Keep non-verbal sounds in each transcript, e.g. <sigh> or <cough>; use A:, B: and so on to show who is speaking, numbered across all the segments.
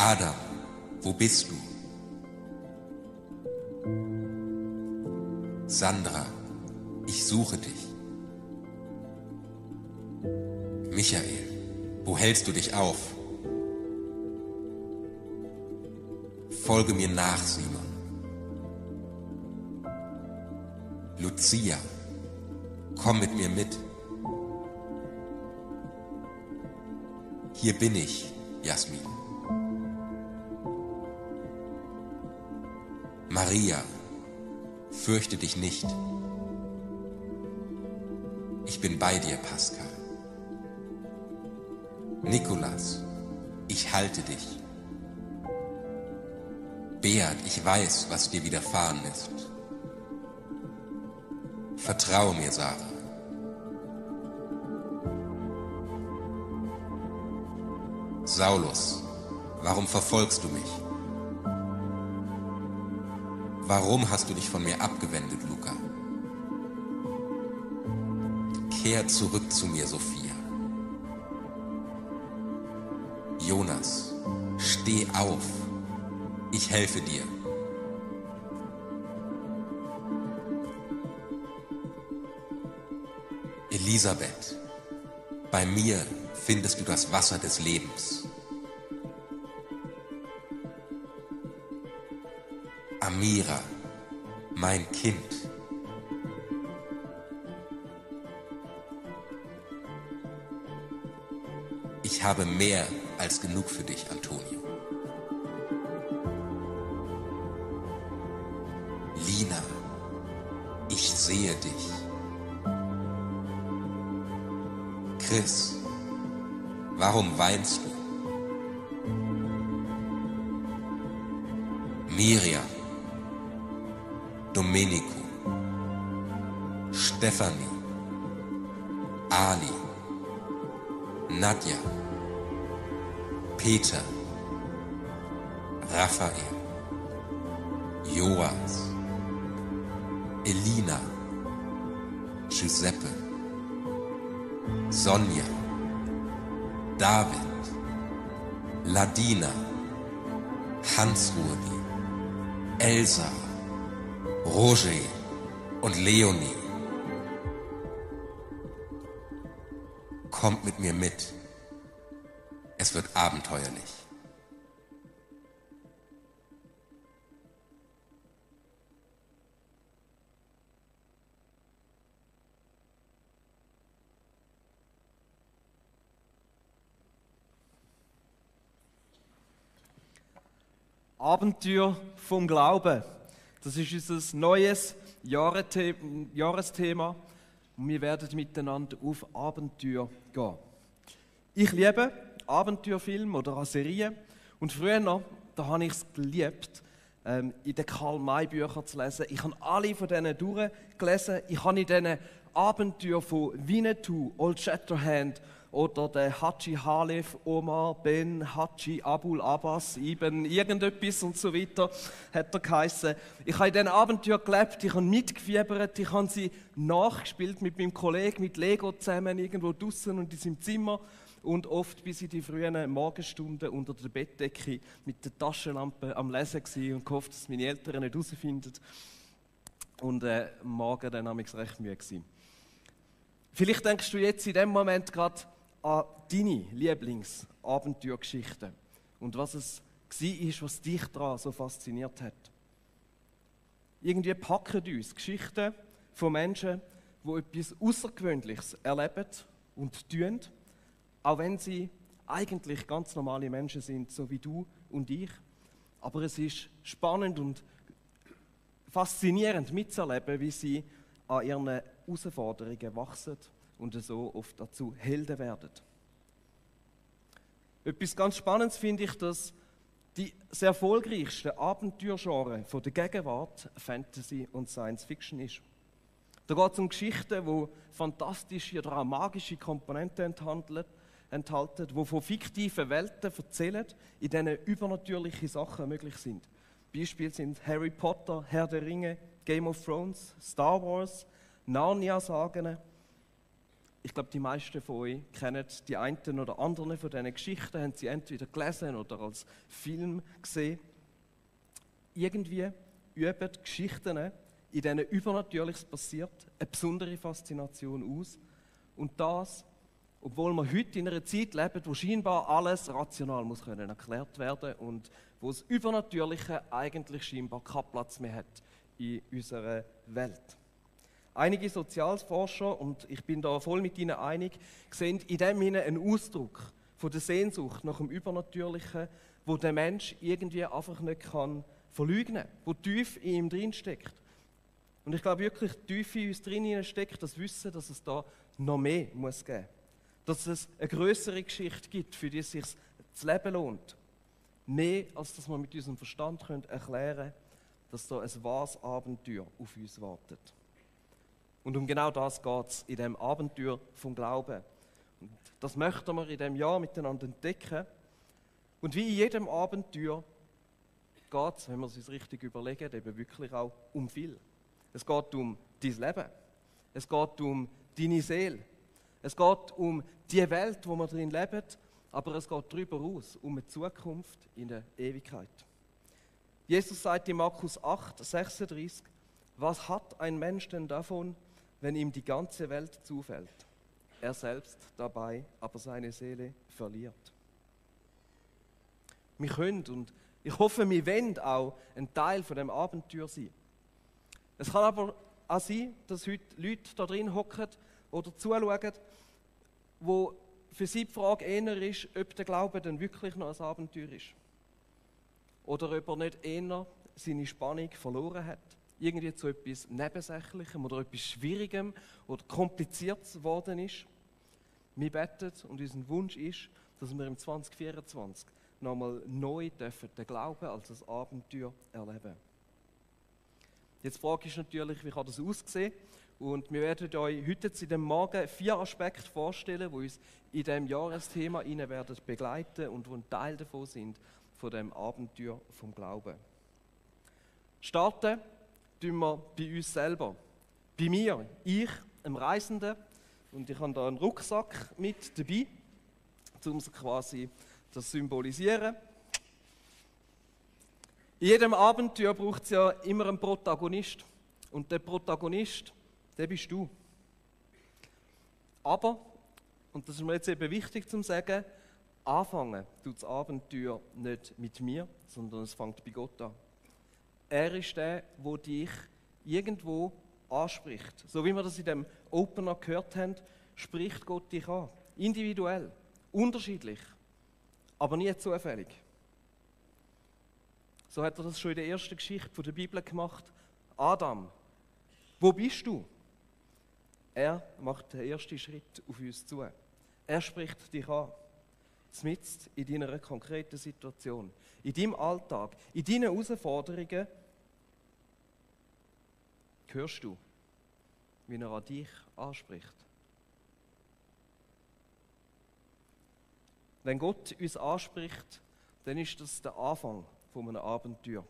A: Adam, wo bist du? Sandra, ich suche dich. Michael, wo hältst du dich auf? Folge mir nach, Simon. Lucia, komm mit mir mit. Hier bin ich, Jasmin. Maria, fürchte dich nicht. Ich bin bei dir, Pascal. Nikolas, ich halte dich. Beat, ich weiß, was dir widerfahren ist. Vertraue mir, Sarah. Saulus, warum verfolgst du mich? Warum hast du dich von mir abgewendet, Luca? Kehr zurück zu mir, Sophia. Jonas, steh auf. Ich helfe dir. Elisabeth, bei mir findest du das Wasser des Lebens. Amira, mein Kind. Ich habe mehr als genug für dich, Antonio. Lina, ich sehe dich. Chris, warum weinst du? Miriam, Peter, Raphael, Joas, Elina, Giuseppe, Sonja, David, Ladina, Hans-Rudi, Elsa, Roger und Leonie. Kommt mit mir mit. Es wird abenteuerlich.
B: Abenteuer vom Glauben. Das ist unser neues Jahresthema und wir werden miteinander auf Abenteuer gehen. Ich liebe Abenteuerfilme oder auch Serien und früher noch, da habe ich es geliebt, ähm, in den Karl-May-Büchern zu lesen. Ich habe alle von denen durchgelesen. Ich habe in diesen Abenteuer von Winnetou, Old Shatterhand oder der Haji Halef, Omar, Ben, Haji, Abul Abbas, Ibn, irgendetwas und so weiter, hat er geheißen. Ich habe in diesen Abenteuer gelebt, ich habe mitgefiebert, ich habe sie nachgespielt mit meinem Kollegen, mit Lego zusammen, irgendwo draußen und in seinem Zimmer und oft bis in die frühen Morgenstunden unter der Bettdecke mit der Taschenlampe am Lesen gewesen und gehofft, dass meine Eltern nicht herausfinden. Und äh, Morgen dann habe ich recht müde gewesen. Vielleicht denkst du jetzt in dem Moment gerade an deine Lieblingsabenteuergeschichten und was es war, was dich daran so fasziniert hat. Irgendwie packen uns Geschichten von Menschen, die etwas Außergewöhnliches erleben und tun, auch wenn sie eigentlich ganz normale Menschen sind, so wie du und ich. Aber es ist spannend und faszinierend mitzuerleben, wie sie an ihren Herausforderungen wachsen und so oft dazu Helden werden. Etwas ganz Spannendes finde ich, dass die sehr erfolgreichsten Abenteuergenre von der Gegenwart Fantasy und Science Fiction ist. Da geht es um Geschichten, die fantastische oder auch magische Komponenten enthalten, enthalten die von fiktiven Welten erzählen, in denen übernatürliche Sachen möglich sind. Beispiele sind Harry Potter, Herr der Ringe, Game of Thrones, Star Wars, Narnia-Sagen ich glaube, die meisten von euch kennen die einen oder anderen von diesen Geschichten, haben sie entweder gelesen oder als Film gesehen. Irgendwie üben Geschichten, in denen Übernatürliches passiert, eine besondere Faszination aus. Und das, obwohl wir heute in einer Zeit leben, wo scheinbar alles rational muss können erklärt werden und wo das Übernatürliche eigentlich scheinbar keinen Platz mehr hat in unserer Welt. Einige Sozialforscher, und ich bin da voll mit ihnen einig, sehen in dem Sinne einen Ausdruck von der Sehnsucht nach dem Übernatürlichen, wo der Mensch irgendwie einfach nicht kann verleugnen kann, wo tief in ihm drin steckt. Und ich glaube wirklich, tief in uns drin steckt das Wissen, dass es da noch mehr muss geben Dass es eine größere Geschichte gibt, für die es sich das Leben lohnt. Mehr, als dass wir mit unserem Verstand können erklären können, dass da ein wahres Abenteuer auf uns wartet. Und um genau das geht es in dem Abenteuer vom Glauben. Und das möchten wir in dem Jahr miteinander entdecken. Und wie in jedem Abenteuer geht es, wenn wir es uns richtig überlegen, eben wirklich auch um viel. Es geht um dein Leben. Es geht um deine Seele. Es geht um die Welt, wo wir drin leben, aber es geht darüber aus, um eine Zukunft in der Ewigkeit. Jesus sagt in Markus 8, 36, was hat ein Mensch denn davon, wenn ihm die ganze Welt zufällt, er selbst dabei aber seine Seele verliert. Wir können und ich hoffe, wir wollen auch ein Teil von dem Abenteuer sein. Es kann aber auch sein, dass heute Leute da drin hocken oder zuschauen, wo für sie die Frage eher ist, ob der Glaube denn wirklich noch ein Abenteuer ist. Oder ob er nicht eher seine Spannung verloren hat irgendwie zu etwas Nebensächlichem oder etwas Schwierigem oder kompliziert geworden ist. Wir beten und unser Wunsch ist, dass wir im 2024 nochmal neu dürfen den Glauben als ein Abenteuer erleben. Jetzt Frage ist natürlich, wie kann das aussehen? Und wir werden euch heute zu dem Morgen vier Aspekte vorstellen, die uns in diesem Jahresthema werden begleiten und die ein Teil davon sind, von dem Abenteuer vom Glauben. Starten tun wir bei uns selber. Bei mir, ich, einem Reisenden, und ich habe da einen Rucksack mit dabei, um quasi das symbolisieren. In jedem Abenteuer braucht es ja immer einen Protagonist. Und der Protagonist, der bist du. Aber, und das ist mir jetzt eben wichtig zu sagen, anfangen tut das Abenteuer nicht mit mir, sondern es fängt bei Gott an. Er ist der, wo dich irgendwo anspricht. So wie wir das in dem Opener gehört haben, spricht Gott dich an. Individuell, unterschiedlich, aber nie zufällig. So hat er das schon in der ersten Geschichte der Bibel gemacht. Adam, wo bist du? Er macht den ersten Schritt auf uns zu. Er spricht dich an. Zmitzt in deiner konkreten Situation, in deinem Alltag, in deinen Herausforderungen Hörst du, wie er an dich anspricht? Wenn Gott uns anspricht, dann ist das der Anfang von einem Abenteuer.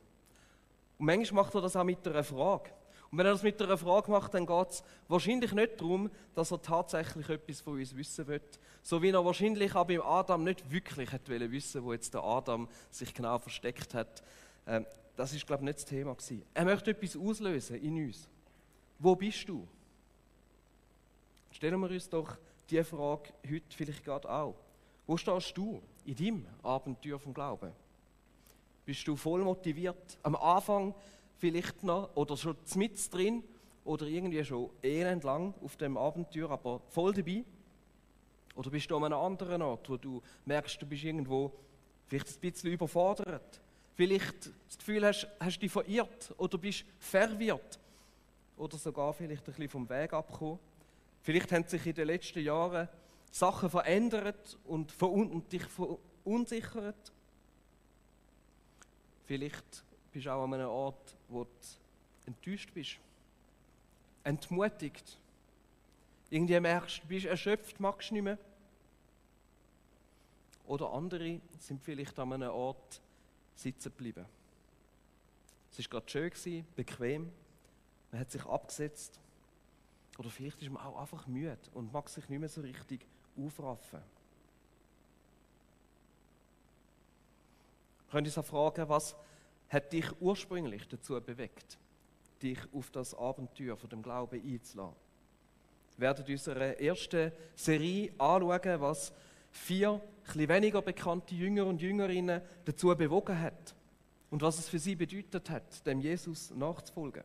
B: Und manchmal macht er das auch mit einer Frage. Und wenn er das mit einer Frage macht, dann geht es wahrscheinlich nicht darum, dass er tatsächlich etwas von uns wissen will. So wie er wahrscheinlich auch beim Adam nicht wirklich hat wissen wo jetzt der Adam sich genau versteckt hat. Ähm, das ist, glaube ich, nicht das Thema gewesen. Er möchte etwas auslösen in uns. Wo bist du? Stellen wir uns doch diese Frage heute vielleicht gerade auch. Wo stehst du in deinem Abenteuer vom Glauben? Bist du voll motiviert? Am Anfang vielleicht noch oder schon mit drin oder irgendwie schon elend lang auf dem Abenteuer, aber voll dabei? Oder bist du an einem anderen Ort, wo du merkst, du bist irgendwo vielleicht ein bisschen überfordert? Vielleicht das Gefühl hast, hast dich verirrt oder bist verwirrt oder sogar vielleicht ein bisschen vom Weg abgekommen. Vielleicht haben sich in den letzten Jahren Sachen verändert und dich verunsichert. Vielleicht bist du auch an einem Ort, wo du enttäuscht bist, entmutigt. Irgendwie merkst du, bist erschöpft, magst nicht mehr. Oder andere sind vielleicht an einem Ort sitzen geblieben. Es war gerade schön, bequem, man hat sich abgesetzt. Oder vielleicht ist man auch einfach müde und mag sich nicht mehr so richtig aufraffen. Könnt ihr fragen, was hat dich ursprünglich dazu bewegt, dich auf das Abenteuer von dem Glauben einzulassen? Wir werden in unserer ersten Serie anschauen, was vier etwas weniger bekannte Jünger und Jüngerinnen dazu bewogen hat und was es für sie bedeutet hat, dem Jesus nachzufolgen.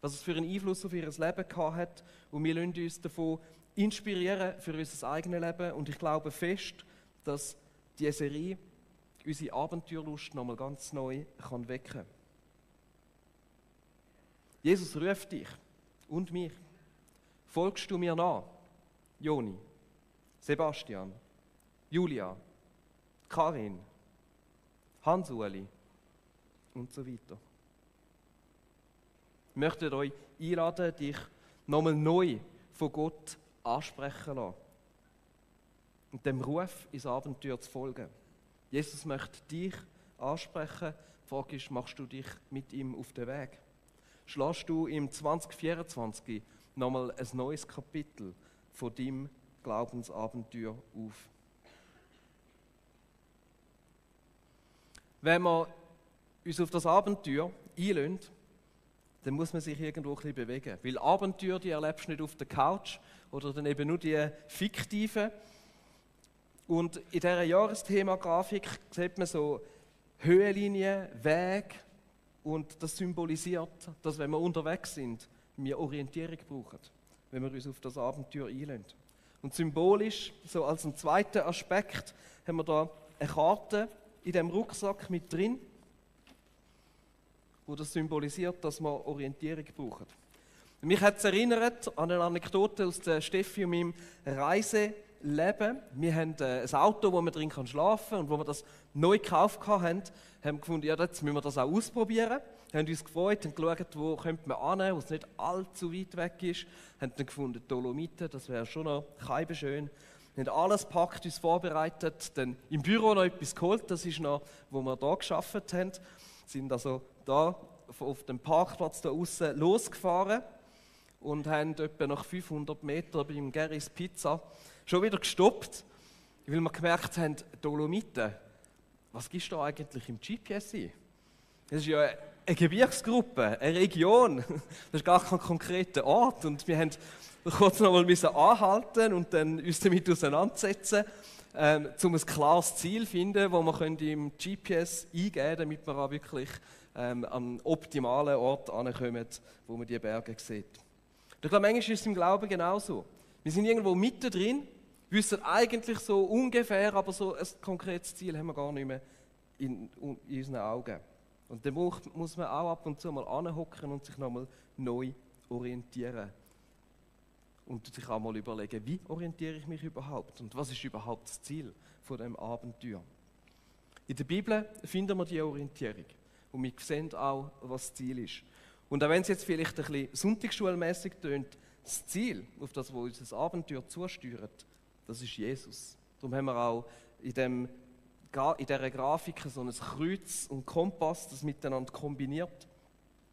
B: Was es für einen Einfluss auf ihr Leben gehabt hat und wir lassen uns davon inspirieren für unser eigenes Leben und ich glaube fest, dass diese Serie unsere Abenteuerlust nochmal ganz neu kann wecken kann. Jesus ruft dich und mich. Folgst du mir nach? Joni, Sebastian, Julia, Karin, Hans-Uli und so weiter. Ich möchte euch einladen, dich nochmal neu von Gott ansprechen lassen und dem Ruf ins Abenteuer zu folgen. Jesus möchte dich ansprechen. Die Frage ist, machst du dich mit ihm auf den Weg? Schlägst du im 2024 nochmal ein neues Kapitel von deinem Glaubensabenteuer auf? Wenn wir uns auf das Abenteuer einlösen, dann muss man sich irgendwo ein bisschen bewegen. Weil Abenteuer, die erlebst du nicht auf der Couch oder dann eben nur die fiktiven. Und in dieser Jahresthema-Grafik sieht man so Höhenlinien, Weg und das symbolisiert, dass wenn wir unterwegs sind, wir Orientierung brauchen, wenn wir uns auf das Abenteuer einlösen. Und symbolisch, so als einen zweiten Aspekt, haben wir da eine Karte in dem Rucksack mit drin, wo das symbolisiert, dass wir Orientierung brauchen. Mich hat es erinnert an eine Anekdote aus der Steffi und meinem Reiseleben. Wir haben äh, ein Auto, wo man drin schlafen kann und wo wir das neu gekauft haben, haben wir gefunden, ja, jetzt müssen wir das auch ausprobieren. Wir haben uns gefreut und geschaut, wo könnte man hin, wo es nicht allzu weit weg ist. Wir haben dann gefunden, Dolomiten, das wäre schon noch schön. Wir haben alles gepackt, uns vorbereitet, dann im Büro noch etwas geholt, das ist noch, wo wir hier geschafft haben. Wir sind also da auf dem Parkplatz da außen losgefahren und haben etwa nach 500 Metern beim Gerrys Pizza schon wieder gestoppt, weil wir gemerkt haben, Dolomiten, was gibst du eigentlich im GPS ein? Das ist ja eine Gebirgsgruppe, eine Region, das ist gar kein konkreter Ort und wir haben kurz noch mal müssen anhalten und dann uns damit auseinandersetzen, ähm, um ein klares Ziel zu finden, wo wir im GPS eingeben können, damit wir auch wirklich ähm, am optimalen Ort ankommen, wo man die Berge sieht. Ich glaube, manchmal ist es im Glauben genauso. Wir sind irgendwo mittendrin, wissen eigentlich so ungefähr, aber so ein konkretes Ziel haben wir gar nicht mehr in, in unseren Augen. Und dann muss man auch ab und zu mal anhocken und sich nochmal neu orientieren und sich auch mal überlegen, wie orientiere ich mich überhaupt und was ist überhaupt das Ziel von dem Abenteuer. In der Bibel finden wir die Orientierung und wir sehen auch, was das Ziel ist. Und auch wenn es jetzt vielleicht ein bisschen sonntagsschulmäßig tönt, das Ziel, auf das wir unser Abenteuer zusteuert, das ist Jesus. Darum haben wir auch in, dem, in dieser Grafik so ein Kreuz und Kompass, das miteinander kombiniert.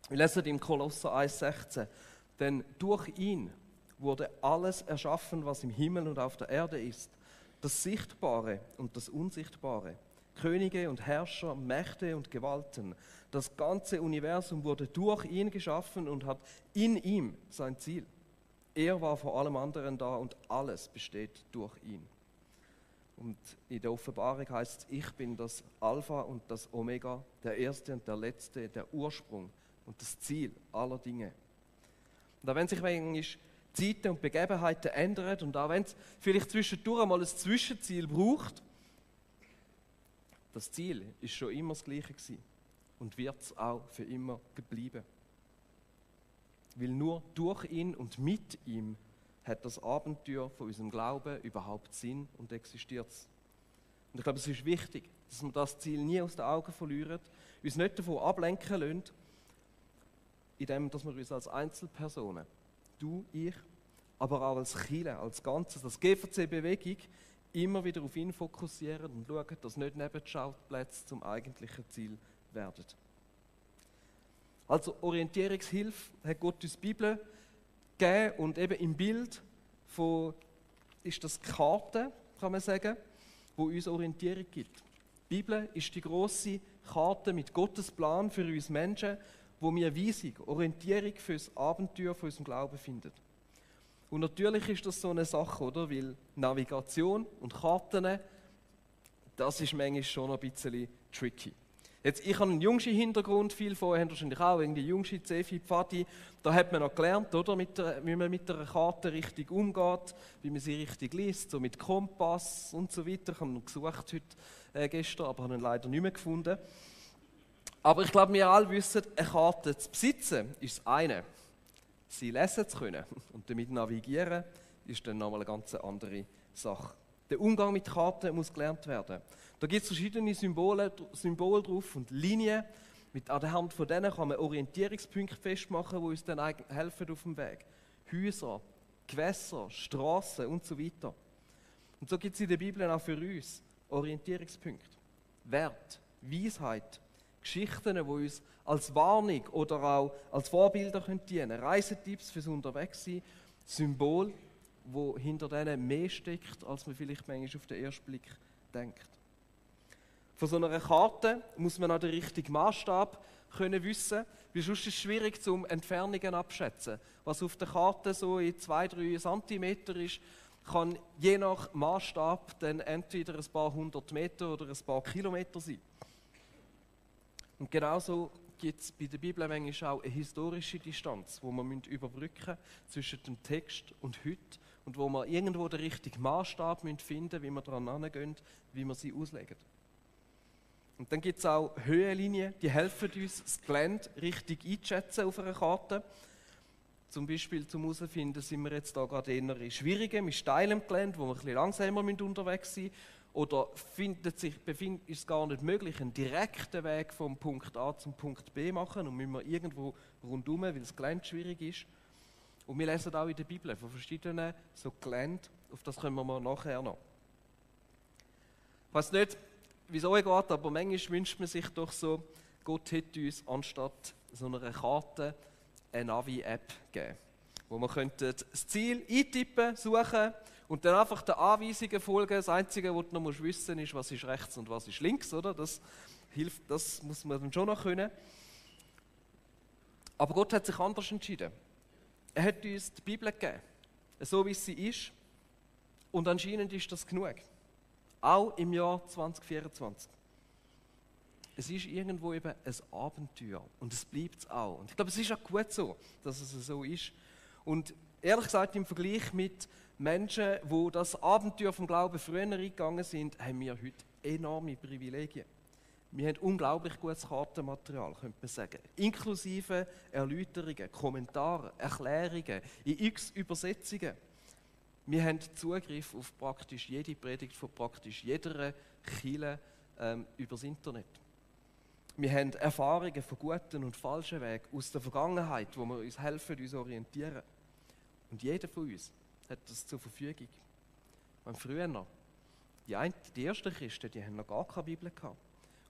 B: Wir lesen im Kolosser 1,16, denn durch ihn wurde alles erschaffen, was im Himmel und auf der Erde ist. Das Sichtbare und das Unsichtbare. Könige und Herrscher, Mächte und Gewalten. Das ganze Universum wurde durch ihn geschaffen und hat in ihm sein Ziel. Er war vor allem anderen da und alles besteht durch ihn. Und in der Offenbarung heißt es, ich bin das Alpha und das Omega, der Erste und der Letzte, der Ursprung und das Ziel aller Dinge. Und da wenn sich manchmal Zeiten und Begebenheiten ändern und auch wenn es vielleicht zwischendurch mal ein Zwischenziel braucht, das Ziel ist schon immer das gleiche gewesen und wird es auch für immer geblieben. Weil nur durch ihn und mit ihm hat das Abenteuer von unserem Glauben überhaupt Sinn und existiert. Und ich glaube, es ist wichtig, dass wir das Ziel nie aus den Augen verlieren, uns nicht davon ablenken lassen, indem dass wir uns als Einzelpersonen du, ich, aber auch als Chile, als Ganzes, als GVC-Bewegung immer wieder auf ihn fokussieren und schauen, dass nicht Nebenschauplätze zum eigentlichen Ziel werden. Also Orientierungshilfe hat Gott uns die Bibel gegeben und eben im Bild von, ist das Karte, kann man sagen, wo uns Orientierung gibt. Die Bibel ist die große Karte mit Gottes Plan für uns Menschen, wo wir Weisung, Orientierung für das Abenteuer von unserem Glauben finden. Und natürlich ist das so eine Sache, oder? Weil Navigation und Karten, das ist manchmal schon ein bisschen tricky. Jetzt, ich habe einen jüngsten Hintergrund, viel vorher haben wahrscheinlich auch, irgendwie jüngste Zefi, Pfadi. Da hat man noch gelernt, oder, mit der, wie man mit einer Karte richtig umgeht, wie man sie richtig liest, so mit Kompass und so weiter. Ich habe ihn gesucht heute, äh, gestern, aber habe ihn leider nicht mehr gefunden. Aber ich glaube, wir alle wissen, eine Karte zu besitzen ist das eine. Sie lesen zu können <laughs> und damit navigieren ist dann nochmal eine ganz andere Sache. Der Umgang mit Karten muss gelernt werden. Da gibt es verschiedene Symbole, Symbole drauf und Linien. Mit, an der Hand von denen kann man Orientierungspunkte festmachen, die uns dann helfen auf dem Weg. Häuser, Gewässer, Straßen und so weiter. Und so gibt es in der Bibel auch für uns Orientierungspunkte. Wert, Weisheit, Geschichten, die uns als Warnung oder auch als Vorbilder dienen können. Reisetipps fürs Unterwegssein, Symbol, wo hinter denen mehr steckt, als man vielleicht manchmal auf den ersten Blick denkt. Von so einer Karte muss man auch den richtigen Maßstab können wissen, weil sonst ist es schwierig zum Entfernungen abschätzen. Was auf der Karte so in 2-3 cm ist, kann je nach Maßstab dann entweder ein paar hundert Meter oder ein paar Kilometer sein. Und genauso gibt es bei der Bibel manchmal auch eine historische Distanz, wo man überbrücken müssen zwischen dem Text und heute und wo wir irgendwo den richtigen Maßstab finden müssen, wie wir daran herangehen, wie wir sie auslegen. Und dann gibt es auch Höhenlinien, die helfen uns, das Gelände richtig einzuschätzen auf einer Karte. Zum Beispiel zum herausfinden, sind wir jetzt da gerade eher in schwierigem, steilem Gelände, wo wir ein bisschen langsamer unterwegs sind oder findet sich, befindet, ist es gar nicht möglich, einen direkten Weg vom Punkt A zum Punkt B machen und müssen wir irgendwo rundherum, weil das Gelände schwierig ist. Und wir lesen auch in der Bibel von verschiedenen so Gelände, auf das kommen wir nachher noch. Ich weiß nicht, wie es euch geht, aber manchmal wünscht man sich doch so, Gott hätte uns anstatt so einer Karte eine Navi-App gegeben, wo wir das Ziel eintippen, suchen und dann einfach den Anweisungen folgen. Das Einzige, was du noch wissen musst, ist, was ist rechts und was ist links. Oder? Das hilft, das muss man dann schon noch können. Aber Gott hat sich anders entschieden. Er hat uns die Bibel gegeben, so wie sie ist. Und anscheinend ist das genug. Auch im Jahr 2024. Es ist irgendwo eben ein Abenteuer und es bleibt es auch. Und ich glaube, es ist auch gut so, dass es so ist. Und ehrlich gesagt, im Vergleich mit Menschen, die das Abenteuer vom Glauben früher eingegangen sind, haben wir heute enorme Privilegien. Wir haben unglaublich gutes Kartenmaterial, könnte man sagen. Inklusive Erläuterungen, Kommentare, Erklärungen, in x Übersetzungen. Wir haben Zugriff auf praktisch jede Predigt von praktisch jeder Kirche ähm, übers Internet. Wir haben Erfahrungen von guten und falschen Wegen aus der Vergangenheit, wo wir uns helfen, uns orientieren. Und jeder von uns hat das zur Verfügung. Und früher noch, die, ein, die ersten Christen, die haben noch gar keine Bibel gehabt.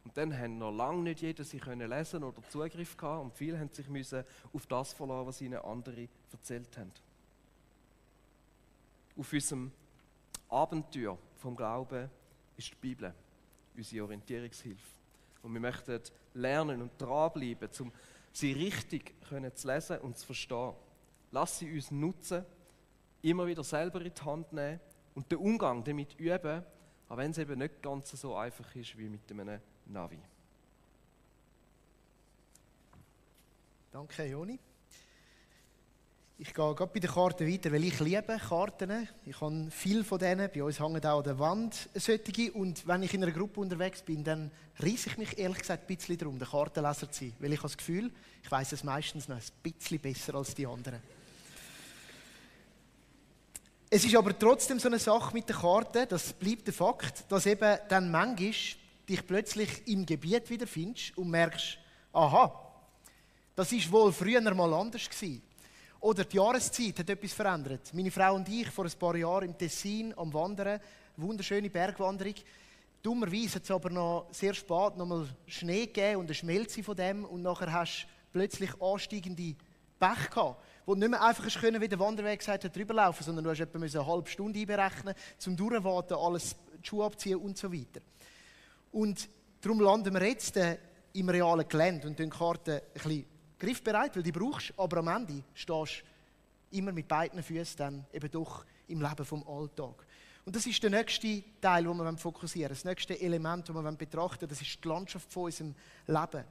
B: Und dann haben noch lange nicht jeder sie können lesen oder Zugriff gehabt und viele haben sich müssen auf das verlassen, was ihnen andere erzählt haben. Auf unserem Abenteuer vom Glauben ist die Bibel unsere Orientierungshilfe. Und wir möchten lernen und dranbleiben, um sie richtig können zu lesen und zu verstehen. Lass sie uns nutzen immer wieder selber in die Hand nehmen und den Umgang damit üben, auch wenn es eben nicht ganz so einfach ist wie mit einem Navi.
C: Danke, Joni. Ich gehe gerade bei den Karten weiter, weil ich liebe Karten. Ich habe viele von denen. Bei uns hängen auch an der Wand solche. Und wenn ich in einer Gruppe unterwegs bin, dann reiße ich mich ehrlich gesagt ein bisschen darum, der Kartenleser zu sein. Weil ich habe das Gefühl, ich weiß es meistens noch ein bisschen besser als die anderen. Es ist aber trotzdem so eine Sache mit der Karte, das bleibt der Fakt, dass eben dann manchmal dich plötzlich im Gebiet wiederfindest und merkst, aha, das ist wohl früher mal anders gewesen. Oder die Jahreszeit hat etwas verändert. Meine Frau und ich vor ein paar Jahren im Tessin am Wandern, wunderschöne Bergwanderung. Dummerweise hat es aber noch sehr spät noch mal Schnee gegeben und eine Schmelze von dem und nachher hast du plötzlich ansteigende Pech gehabt, wo du nicht mehr einfach können, wie der Wanderweg gesagt hat, drüberlaufen, sondern du hast etwa eine halbe Stunde einberechnen, zum Durchwarten, alles die Schuhe abziehen und so weiter. Und darum landen wir jetzt äh, im realen Gelände und die Karte ein bisschen griffbereit, weil die brauchst, aber am Ende stehst du immer mit beiden Füßen dann eben doch im Leben vom Alltag. Und das ist der nächste Teil, wo wir fokussieren Das nächste Element, das wir betrachten das ist die Landschaft von unserem Leben.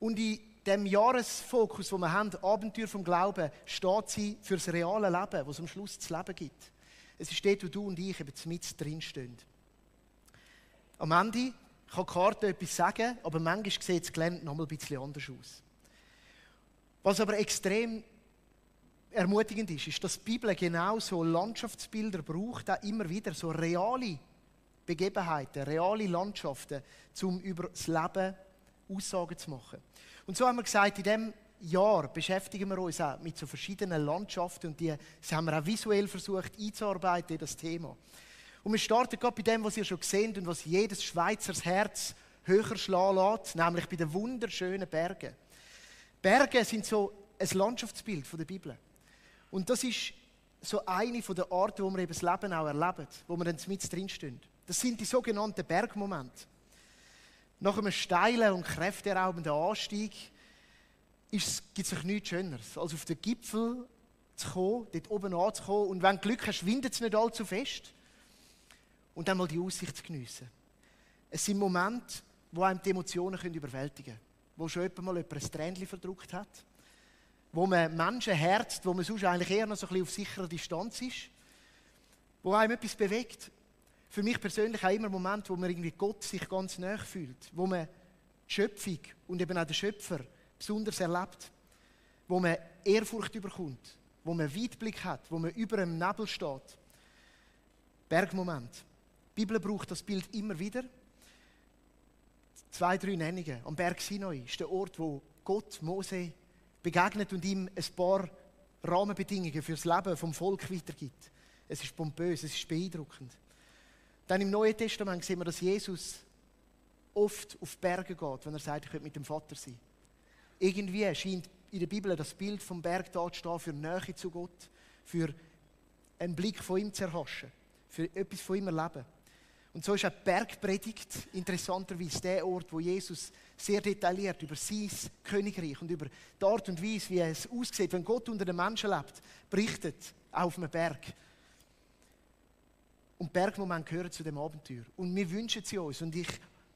C: Und in dem Jahresfokus, den wir haben, Abenteuer vom Glauben, steht sie für das reale Leben, was am Schluss das Leben gibt. Es ist dort, wo du und ich eben mit drinstehen. Am Ende kann die Karte etwas sagen, aber manchmal sieht das Gelände noch ein bisschen anders aus. Was aber extrem ermutigend ist, ist, dass die Bibel genau so Landschaftsbilder braucht, auch immer wieder so reale Begebenheiten, reale Landschaften, um über das Leben Aussagen zu machen. Und so haben wir gesagt, in diesem Jahr beschäftigen wir uns auch mit so verschiedenen Landschaften und die haben wir auch visuell versucht einzuarbeiten in das Thema. Und wir starten gerade bei dem, was ihr schon gesehen und was jedes Schweizers Herz höher schlagen lässt, nämlich bei den wunderschönen Bergen. Berge sind so ein Landschaftsbild der Bibel. Und das ist so eine der Arten, wo wir eben das Leben auch erleben, wo wir dann mit drinstehen. Das sind die sogenannten Bergmomente. Nach einem steilen und kräfteraubenden Anstieg gibt es nichts Schöneres, als auf den Gipfel zu kommen, dort oben anzukommen und wenn Glück hast, windet es nicht allzu fest und dann mal die Aussicht zu geniessen. Es sind Momente, wo einem die Emotionen überwältigen können, wo schon jemand mal jemand ein Tränchen verdruckt hat wo man Menschen herzt, wo man sonst eigentlich eher noch so ein bisschen auf sicherer Distanz ist, wo einem etwas bewegt. Für mich persönlich auch immer ein Moment, wo man irgendwie Gott sich ganz nahe fühlt, wo man die Schöpfung und eben auch den Schöpfer besonders erlebt, wo man Ehrfurcht überkommt, wo man Weitblick hat, wo man über dem Nebel steht. Bergmoment. Die Bibel braucht das Bild immer wieder. Zwei, drei Nennungen. Am Berg Sinai ist der Ort, wo Gott Mose begegnet und ihm ein paar Rahmenbedingungen fürs Leben vom Volk weitergibt. Es ist pompös, es ist beeindruckend. Dann im Neuen Testament sehen wir, dass Jesus oft auf Berge geht, wenn er sagt, ich will mit dem Vater sein. Irgendwie scheint in der Bibel das Bild vom Berg da zu stehen für Nähe zu Gott, für einen Blick von ihm zu erhaschen, für etwas von ihm erleben. Und so ist auch Bergpredigt interessanterweise der Ort, wo Jesus sehr detailliert über sein Königreich und über die Art und Weise, wie es aussieht, wenn Gott unter den Menschen lebt, berichtet auf einem Berg. Und Bergmomente gehören zu dem Abenteuer. Und wir wünschen sie uns und ich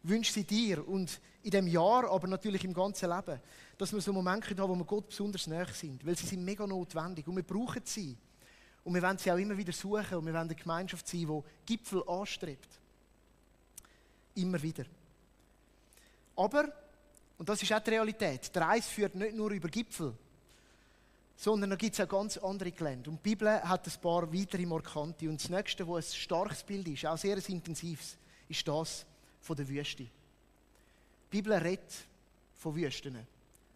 C: wünsche sie dir und in dem Jahr, aber natürlich im ganzen Leben, dass wir so Momente haben, wo wir Gott besonders nahe sind, weil sie sind mega notwendig und wir brauchen sie. Und wir wollen sie auch immer wieder suchen und wir wollen eine Gemeinschaft sein, die Gipfel anstrebt. Immer wieder. Aber, und das ist auch die Realität, die Reise führt nicht nur über Gipfel, sondern da gibt es auch ganz andere Gelände. Und die Bibel hat ein paar weitere Markante. Und das nächste, wo ein starkes Bild ist, auch sehr intensives, ist das von der Wüste. Die Bibel redet von Wüsten.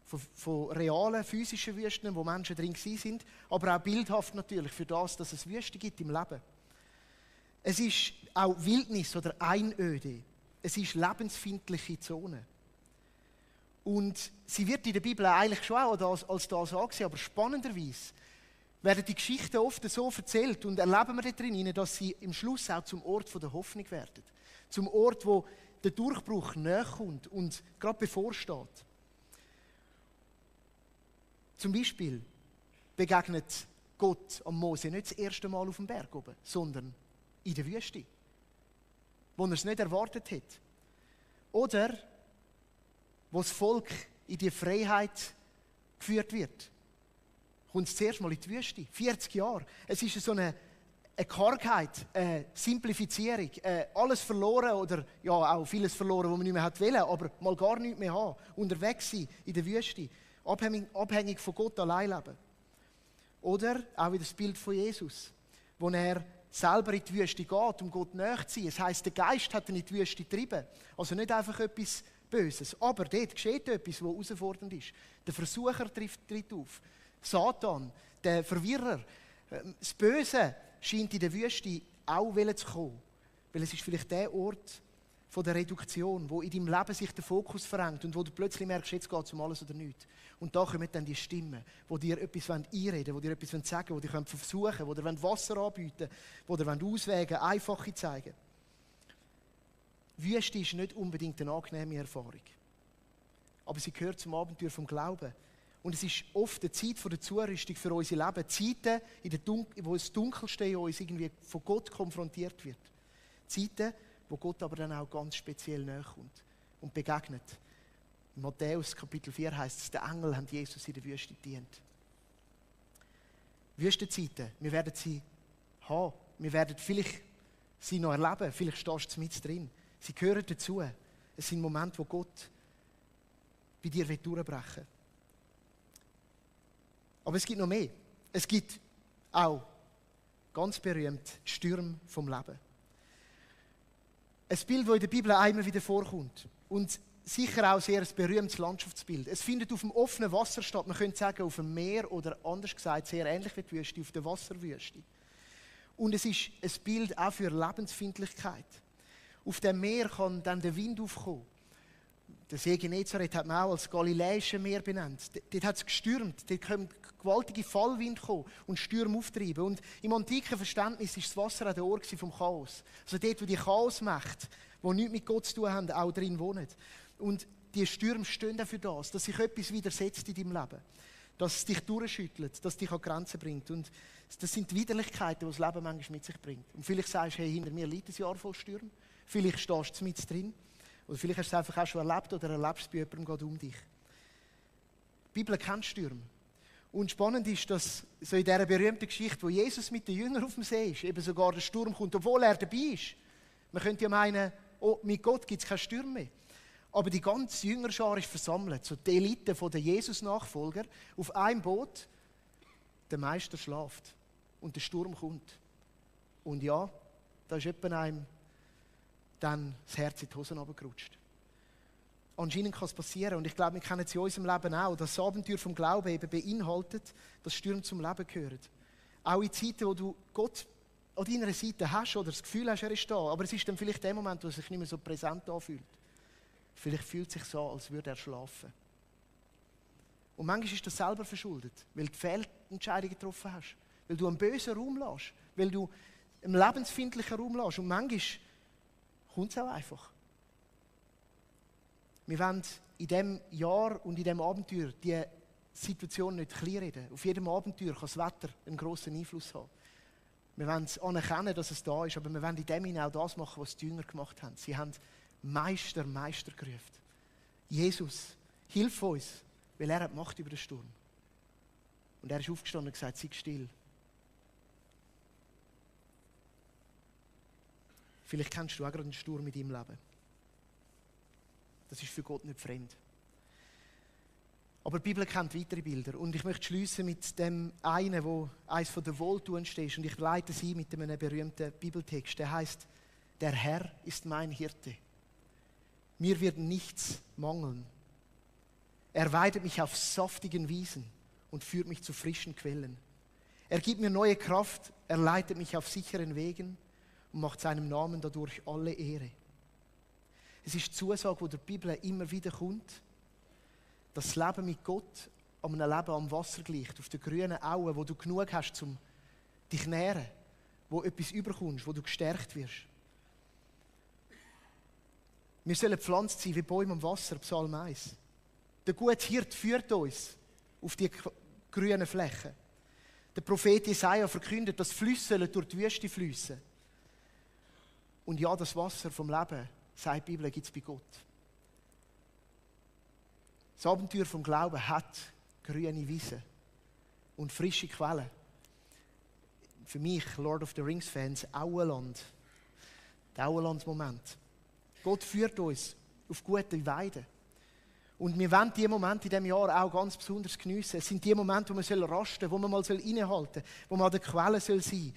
C: Von, von, realen, physischen Wüsten, wo Menschen drin sind, aber auch bildhaft natürlich für das, dass es Wüste gibt im Leben. Es ist auch Wildnis oder Einöde. Es ist lebensfindliche Zone. Und sie wird in der Bibel eigentlich schon auch als, als das angesehen, aber spannenderweise werden die Geschichten oft so erzählt und erleben wir da drin, dass sie im Schluss auch zum Ort der Hoffnung werden. Zum Ort, wo der Durchbruch näher kommt und gerade bevorsteht. Zum Beispiel begegnet Gott am Mose nicht das erste Mal auf dem Berg oben, sondern in der Wüste wo er es nicht erwartet hat. Oder wo das Volk in die Freiheit geführt wird. Kommt es zuerst mal in die Wüste. 40 Jahre. Es ist so eine, eine Kargheit, eine Simplifizierung. Äh, alles verloren oder ja, auch vieles verloren, was man nicht mehr hat wollen, aber mal gar nichts mehr haben. Unterwegs sein in der Wüste. Abhängig, abhängig von Gott allein leben. Oder auch wie das Bild von Jesus, wo er selber in die Wüste geht, um Gott nachzuziehen. Das heisst, der Geist hat ihn in die Wüste getrieben. Also nicht einfach etwas Böses. Aber dort geschieht etwas, was herausfordernd ist. Der Versucher trifft, tritt auf. Satan, der Verwirrer. Ähm, das Böse scheint in der Wüste auch zu kommen. Weil es ist vielleicht der Ort, von der Reduktion, wo in deinem Leben sich der Fokus verengt und wo du plötzlich merkst, jetzt geht es um alles oder nichts. Und da kommen dann die Stimmen, wo dir etwas einreden wollen, wo dir etwas sagen wollen, wo dir versuchen wo dir Wasser anbieten wo dir Auswege, einfache zeigen Wüste ist nicht unbedingt eine angenehme Erfahrung. Aber sie gehört zum Abenteuer vom Glauben. Und es ist oft eine Zeit der Zurüstung für unser Leben. Zeiten, in der Dun wo das Dunkelste in uns irgendwie von Gott konfrontiert wird. Zeiten, wo Gott aber dann auch ganz speziell näher kommt und begegnet. In Matthäus Kapitel 4 heißt es, der Engel haben Jesus in der Wüste dient. Wüstenzeiten, wir werden sie haben. Wir werden vielleicht sie noch erleben. Vielleicht stehst du mit drin. Sie gehören dazu. Es sind Momente, wo Gott bei dir durchbrechen will. Aber es gibt noch mehr. Es gibt auch ganz berühmt Stürme vom Leben. Ein Bild, das in der Bibel einmal wieder vorkommt. Und sicher auch sehr ein berühmtes Landschaftsbild. Es findet auf dem offenen Wasser statt. Man könnte sagen, auf dem Meer oder anders gesagt, sehr ähnlich wie die Wüste, auf der Wasserwüste. Und es ist ein Bild auch für Lebensfindlichkeit. Auf dem Meer kann dann der Wind aufkommen. Der See Genezareth hat man auch als Galiläische Meer benannt. Dort hat es gestürmt, dort kommen gewaltige Fallwind kommen und Stürme auftreiben. Und im antiken Verständnis ist das Wasser auch der Ort vom Chaos. Also dort, wo die Chaosmächte, die nichts mit Gott zu tun haben, auch drin wohnen. Und die Stürme stehen dafür das, dass sich etwas widersetzt in deinem Leben. Dass es dich durchschüttelt, dass es dich an Grenzen bringt. Und das sind die Widerlichkeiten, die das Leben manchmal mit sich bringt. Und vielleicht sagst du, hey, hinter mir liegt ein Jahr voll Stürme. Vielleicht stehst du mit drin. Oder vielleicht hast du es einfach auch schon erlebt oder erlebst es bei jemandem gerade um dich. Die Bibel kennt Stürme. Und spannend ist, dass so in dieser berühmten Geschichte, wo Jesus mit den Jüngern auf dem See ist, eben sogar der Sturm kommt, obwohl er dabei ist. Man könnte ja meinen, oh, mit Gott gibt es keine Stürme mehr. Aber die ganze Jüngerschar ist versammelt, so die Elite der Jesus-Nachfolger, auf einem Boot. Der Meister schlaft und der Sturm kommt. Und ja, da ist jemand einem dann das Herz in die Hosen runtergerutscht. Anscheinend kann es passieren. Und ich glaube, wir kennen es in unserem Leben auch. Das Abenteuer vom Glauben eben beinhaltet, dass Stürme zum Leben gehören. Auch in Zeiten, wo du Gott an deiner Seite hast oder das Gefühl hast, er ist da. Aber es ist dann vielleicht der Moment, wo er sich nicht mehr so präsent anfühlt. Vielleicht fühlt es sich so, als würde er schlafen. Und manchmal ist das selber verschuldet, weil du Fehlentscheidungen getroffen hast. Weil du einen bösen Raum lässt. Weil du einen lebensfindlichen Raum lässt. Und manchmal kommt es auch einfach. Wir wollen in diesem Jahr und in diesem Abenteuer die Situation nicht kleinreden. Auf jedem Abenteuer kann das Wetter einen grossen Einfluss haben. Wir wollen anerkennen, dass es da ist, aber wir wollen in dem auch das machen, was die Jünger gemacht haben. Sie haben Meister, Meister gerufen. Jesus, hilf uns, weil er hat Macht über den Sturm. Und er ist aufgestanden und gesagt, sei still. Vielleicht kennst du auch gerade einen Sturm in deinem Leben. Das ist für Gott nicht fremd. Aber die Bibel kennt weitere Bilder. Und ich möchte schließen mit dem einen, wo von der Wohltuendsten ist. Und ich leite sie mit einem berühmten Bibeltext. Der heißt: Der Herr ist mein Hirte. Mir wird nichts mangeln. Er weidet mich auf saftigen Wiesen und führt mich zu frischen Quellen. Er gibt mir neue Kraft. Er leitet mich auf sicheren Wegen und macht seinem Namen dadurch alle Ehre. Es ist die Zusage, die der Bibel immer wieder kommt, dass das Leben mit Gott an einem Leben am Wasser gleicht, auf den grünen Auen, wo du genug hast, um dich zu nähren, wo etwas überkommst, wo du gestärkt wirst. Wir sollen pflanzt sein wie Bäume am Wasser, Psalm 1. Der gute Hirt führt uns auf die grünen Flächen. Der Prophet Jesaja verkündet, dass Flüsse durch die Wüste fließen. Und ja, das Wasser vom Leben sagt die Bibel, gibt es bei Gott. Das Abenteuer vom Glauben hat grüne Wiese und frische Quellen. Für mich, Lord of the Rings-Fans, Auenland. Der Auenland-Moment. Gott führt uns auf gute Weiden. Und wir wollen diese Momente in diesem Jahr auch ganz besonders geniessen. Es sind die Momente, wo man rasten soll, wo man mal innehalten soll, wo man an der Quelle sein soll,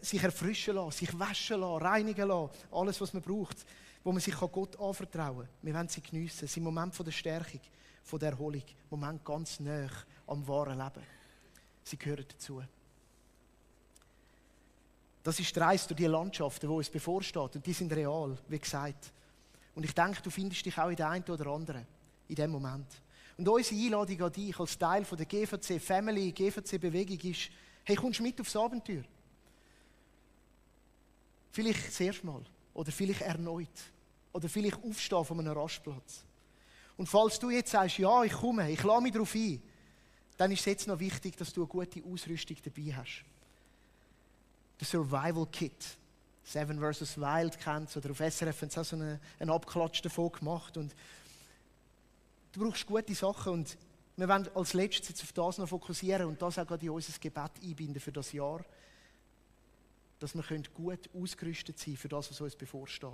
C: sich erfrischen lassen, sich waschen lassen, reinigen lassen, alles, was man braucht wo man sich Gott anvertrauen kann. Wir wollen sie geniessen. Es sind Momente der Stärkung, von der Erholung. Momente ganz nah am wahren Leben. Sie gehören dazu. Das ist die Reise durch die Landschaften, wo es bevorsteht. Und die sind real, wie gesagt. Und ich denke, du findest dich auch in der einen oder anderen in dem Moment. Und unsere Einladung an dich als Teil von der GVC Family, GVC Bewegung ist, hey, kommst du mit aufs Abenteuer? Vielleicht das erste Mal oder vielleicht erneut oder vielleicht aufstehen von einem Rastplatz. Und falls du jetzt sagst, ja, ich komme, ich lade mich darauf ein, dann ist es jetzt noch wichtig, dass du eine gute Ausrüstung dabei hast. Der Survival Kit. Seven vs. Wild kennt oder auf SRF haben sie auch so einen, einen Abklatsch davon gemacht. Und du brauchst gute Sachen und wir wollen als letztes jetzt auf das noch fokussieren und das auch gerade in unser Gebet einbinden für das Jahr, dass wir gut ausgerüstet sein für das, was uns bevorsteht.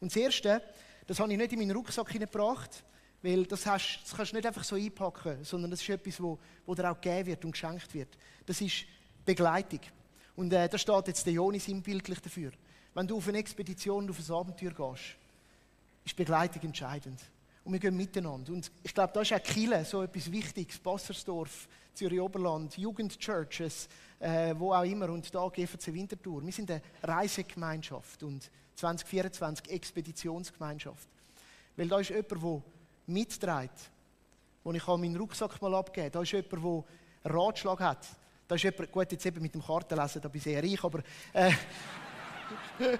C: Und das Erste, das habe ich nicht in meinen Rucksack hineingebracht, weil das, hast, das kannst du nicht einfach so einpacken, sondern das ist etwas, wo, wo dir auch gegeben wird und geschenkt wird. Das ist Begleitung. Und äh, da steht jetzt der Joni sinnbildlich dafür. Wenn du auf eine Expedition, auf ein Abenteuer gehst, ist Begleitung entscheidend. Und wir gehen miteinander. Und ich glaube, da ist auch Kille so etwas Wichtiges. Bassersdorf, Zürich Oberland, Jugendchurches, äh, wo auch immer. Und da GVC Winterthur. Wir sind eine Reisegemeinschaft und 2024 Expeditionsgemeinschaft. Weil da ist jemand, der mitträgt, wo ich meinen Rucksack mal abgebe. Da ist jemand, der einen Ratschlag hat. Da ist jemand, gut, jetzt eben mit dem Kartenlesen, da bin ich sehr reich, aber äh, <laughs>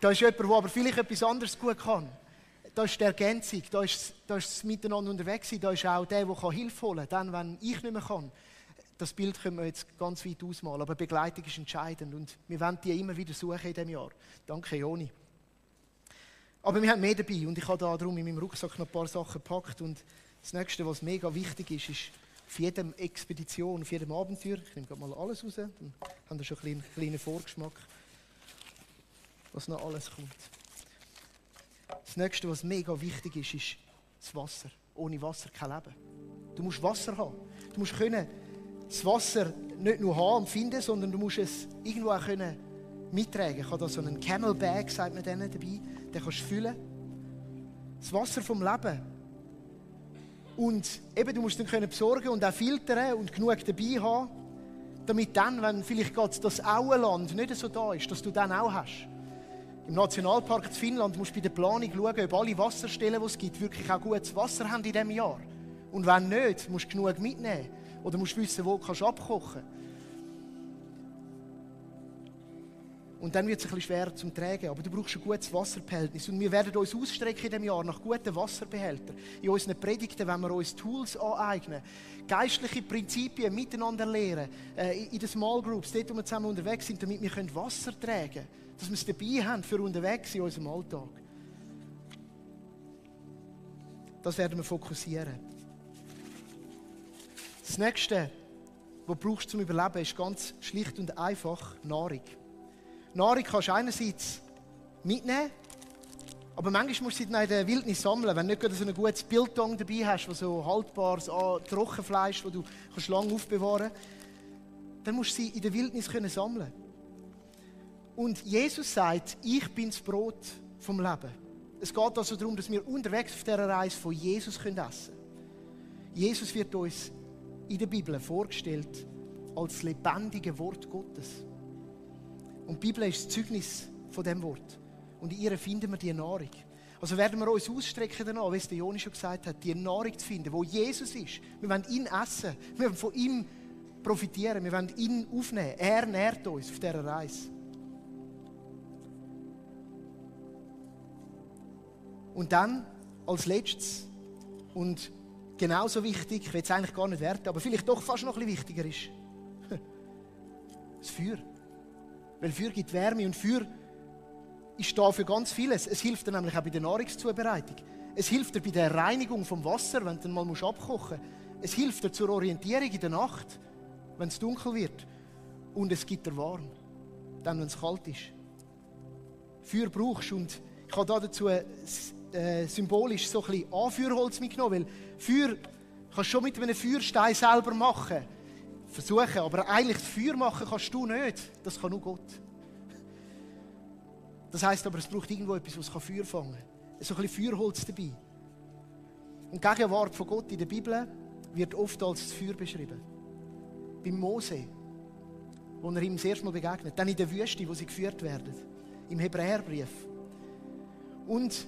C: da ist jemand, der aber vielleicht etwas anderes gut kann. Da ist die Ergänzung, da ist, da ist das Miteinander unterwegs da ist auch der, der Hilfe holen kann, dann, wenn ich nicht mehr kann. Das Bild können wir jetzt ganz weit ausmalen, aber Begleitung ist entscheidend und wir werden die immer wieder suchen in diesem Jahr. Danke, Joni. Aber wir haben mehr dabei und ich habe da darum in meinem Rucksack noch ein paar Sachen gepackt und das nächste, was mega wichtig ist, ist auf jedem Expedition, auf jedem Abenteuer, ich nehme gerade mal alles raus, dann haben wir schon einen kleinen, kleinen Vorgeschmack, was noch alles kommt. Das nächste, was mega wichtig ist, ist das Wasser. Ohne Wasser kein Leben. Du musst Wasser haben. Du musst können das Wasser nicht nur haben und finden, sondern du musst es irgendwo auch können mittragen. Ich habe da so einen Camelbag, sagt man denen dabei den kannst du füllen. Das Wasser vom Leben. Und eben, du musst dann können besorgen und auch filtern und genug dabei haben, damit dann, wenn vielleicht gerade das Auenland nicht so da ist, dass du dann auch hast. Im Nationalpark in Finnland musst du bei der Planung schauen, ob alle Wasserstellen, die es gibt, wirklich auch gutes Wasser haben in diesem Jahr. Und wenn nicht, musst du genug mitnehmen. Oder musst du wissen, wo du abkochen kannst. Und dann wird es ein bisschen schwerer zum Tragen. Aber du brauchst ein gutes Wasserbehältnis. Und wir werden uns ausstrecken in diesem Jahr nach guten Wasserbehältern. In unseren Predigten, wenn wir uns Tools aneignen, geistliche Prinzipien miteinander lehren, äh, in den Small Groups, dort, wo wir zusammen unterwegs sind, damit wir Wasser tragen können. Dass wir es dabei haben für unterwegs in unserem Alltag. Das werden wir fokussieren. Das nächste, was du brauchst zum Überleben, ist ganz schlicht und einfach Nahrung. Nahrung kannst du einerseits mitnehmen, aber manchmal musst du sie in der Wildnis sammeln. Wenn du nicht so ein gutes Biltong dabei hast, das so haltbares Trockenfleisch, das du kannst lange aufbewahren kannst, dann musst du sie in der Wildnis können sammeln Und Jesus sagt, ich bin das Brot vom Leben. Es geht also darum, dass wir unterwegs auf dieser Reise von Jesus essen können. Jesus wird uns in der Bibel vorgestellt als lebendige Wort Gottes. Und die Bibel ist das Zeugnis von dem Wort. Und in ihr finden wir die Nahrung. Also werden wir uns ausstrecken danach, wie es der Joni schon gesagt hat, die Nahrung zu finden, wo Jesus ist. Wir wollen ihn essen. Wir wollen von ihm profitieren. Wir wollen ihn aufnehmen. Er nährt uns auf dieser Reise. Und dann, als letztes, und genauso wichtig, ich will es eigentlich gar nicht werten, aber vielleicht doch fast noch ein bisschen wichtiger ist, <laughs> das Feuer. Weil Feuer gibt Wärme und Feuer ist da für ganz vieles. Es hilft dir nämlich auch bei der Nahrungszubereitung. Es hilft dir bei der Reinigung vom Wasser, wenn du mal abkochen musst. Es hilft dir zur Orientierung in der Nacht, wenn es dunkel wird. Und es gibt dir warm, dann wenn es kalt ist. Feuer brauchst und ich habe dazu äh, symbolisch so ein bisschen Anführholz mitgenommen, weil Feuer kannst du schon mit einem Feuerstein selber machen versuchen, aber eigentlich Feuer machen kannst du nicht. Das kann nur Gott. Das heißt aber, es braucht irgendwo etwas, was Feuer fangen kann. So ein bisschen Feuerholz dabei. Und die Gegenwart von Gott in der Bibel wird oft als das Feuer beschrieben. Beim Mose, wo er ihm das erste Mal begegnet. Dann in der Wüste, wo sie geführt werden. Im Hebräerbrief. Und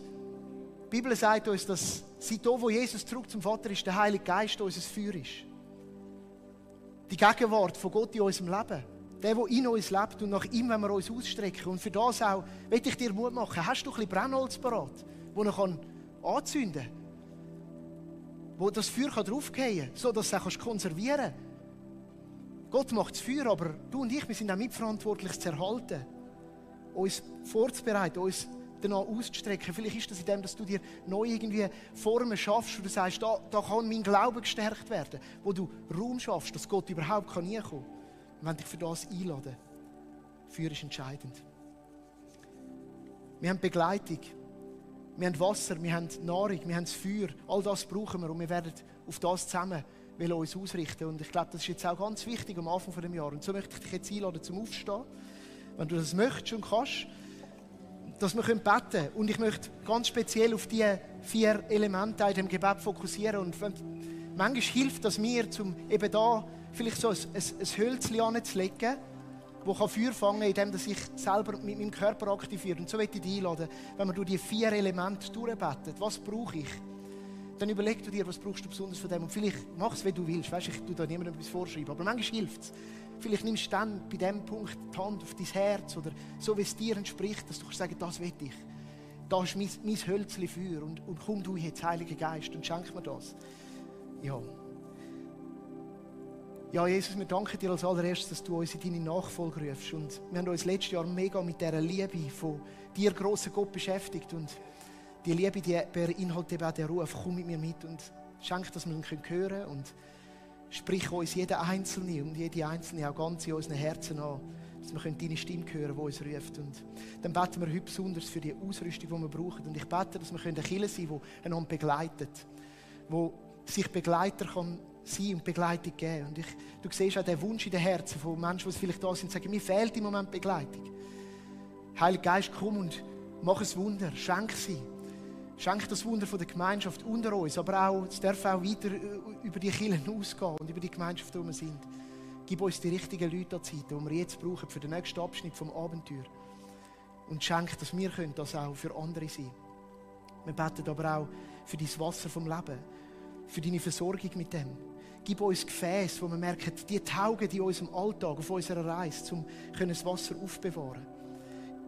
C: Die Bibel sagt uns, dass seit wo Jesus zurück zum Vater ist, der Heilige Geist unser Feuer ist. Die Gegenwart von Gott in unserem Leben. Der, der in uns lebt und nach ihm wenn wir uns ausstrecken. Und für das auch, will ich dir Mut machen, hast du ein bisschen Brennholz parat, das er anzünden kann? Wo das Feuer draufgehen kann, sodass du es konservieren kannst. Gott macht das Feuer, aber du und ich, wir sind auch mitverantwortlich, es zu erhalten. Uns vorzubereiten, uns danach auszustrecken. Vielleicht ist das in dem, dass du dir neu irgendwie Formen schaffst, wo du sagst, da, da kann mein Glaube gestärkt werden. Wo du Raum schaffst, dass Gott überhaupt kann nie kommen kann. Wenn dich für das einladen. Feuer ist entscheidend. Wir haben Begleitung. Wir haben Wasser, wir haben Nahrung, wir haben das Feuer. All das brauchen wir und wir werden auf das zusammen will uns ausrichten. Und ich glaube, das ist jetzt auch ganz wichtig am Anfang des Jahres. Und so möchte ich dich jetzt einladen zum Aufstehen. Wenn du das möchtest und kannst, dass wir beten können. Und ich möchte ganz speziell auf die vier Elemente in dem Gebet fokussieren. Und manchmal hilft das mir, um eben da vielleicht so ein, ein, ein Hölzchen anzulegen, das Feuer fangen kann, indem ich selber mit meinem Körper aktiviere. Und so möchte ich dich einladen, wenn wir durch die vier Elemente durchbeten. Was brauche ich? dann überleg du dir, was brauchst du besonders von dem. Und vielleicht mach es, wie du willst. Weißt, ich tue da niemandem etwas vorschreiben. Aber manchmal hilft es. Vielleicht nimmst du dann bei diesem Punkt die Hand auf dein Herz oder so, wie es dir entspricht, dass du kannst sagen, das will ich. Da ist mein, mein Hölzchen Feuer und, und komm du jetzt, Heiliger Geist, und schenk mir das. Ja. Ja, Jesus, wir danken dir als allererstes, dass du uns in deine Nachfolge rufst. Und wir haben uns letztes Jahr mega mit dieser Liebe von dir, grossen Gott, beschäftigt. Und die Liebe, die beinhaltet eben auch den Ruf, komm mit mir mit und schenk, dass wir ihn hören können sprich uns jeder Einzelne und jede Einzelne auch ganz in unseren Herzen an, dass wir deine Stimme hören, die uns ruft. Und dann beten wir heute besonders für die Ausrüstung, die wir brauchen. Und ich bete, dass wir eine Kirche sein können, die einander begleitet, wo sich Begleiter kann sein und Begleitung geben. Und ich, du siehst auch den Wunsch in den Herzen von Menschen, die vielleicht da sind sagen, mir fehlt im Moment Begleitung. Heiliger Geist, komm und mach ein Wunder, schenk sie. Schenk das Wunder von der Gemeinschaft unter uns, aber auch, es darf auch weiter äh, über die Kirchen ausgehen und über die Gemeinschaft, wo wir sind. Gib uns die richtigen Leute an Zeit, die wir jetzt brauchen für den nächsten Abschnitt vom Abenteuer. Und schenk, dass wir können das auch für andere sein Wir beten aber auch für dein Wasser vom Leben, für deine Versorgung mit dem. Gib uns Gefäß, wo wir merken, die taugen in unserem Alltag, auf unserer Reise, um das Wasser aufbewahren.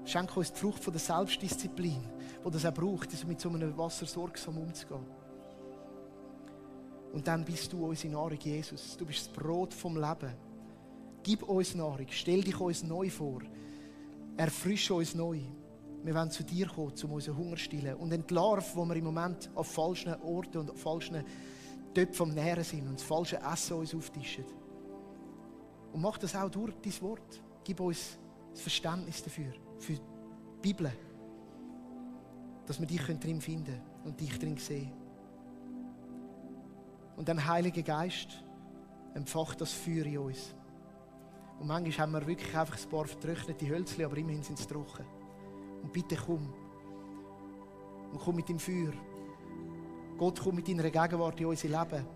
C: Schenk uns die Frucht von der Selbstdisziplin wo das auch braucht, mit so einem Wasser sorgsam umzugehen. Und dann bist du unsere Nahrung, Jesus. Du bist das Brot vom Leben. Gib uns Nahrung, stell dich uns neu vor. Erfrische uns neu. Wir wollen zu dir kommen, um unseren Hunger zu stillen. Und entlarven, wo wir im Moment auf falschen Orten und auf falschen Töpfen am Nähren sind und das falsche Essen uns auftischen. Und mach das auch durch dein Wort. Gib uns das Verständnis dafür, für die Bibel dass wir dich drin finden können und dich drin sehen. Und dann, Heiliger Geist, empfacht das Feuer in uns. Und manchmal haben wir wirklich einfach ein paar vertrocknete Hölzchen, aber immerhin sind sie trocken. Und bitte komm. Und komm mit dem Feuer. Gott, komm mit deiner Gegenwart in unser Leben.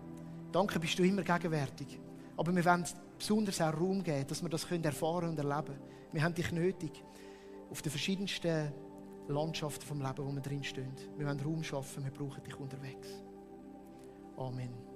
C: Danke, bist du immer gegenwärtig. Aber wir wollen besonders auch Raum geben, dass wir das erfahren und erleben können. Wir haben dich nötig. Auf den verschiedensten Landschaften vom Leben, wo wir drinstehen. Wir wollen Raum schaffen, wir brauchen dich unterwegs. Amen.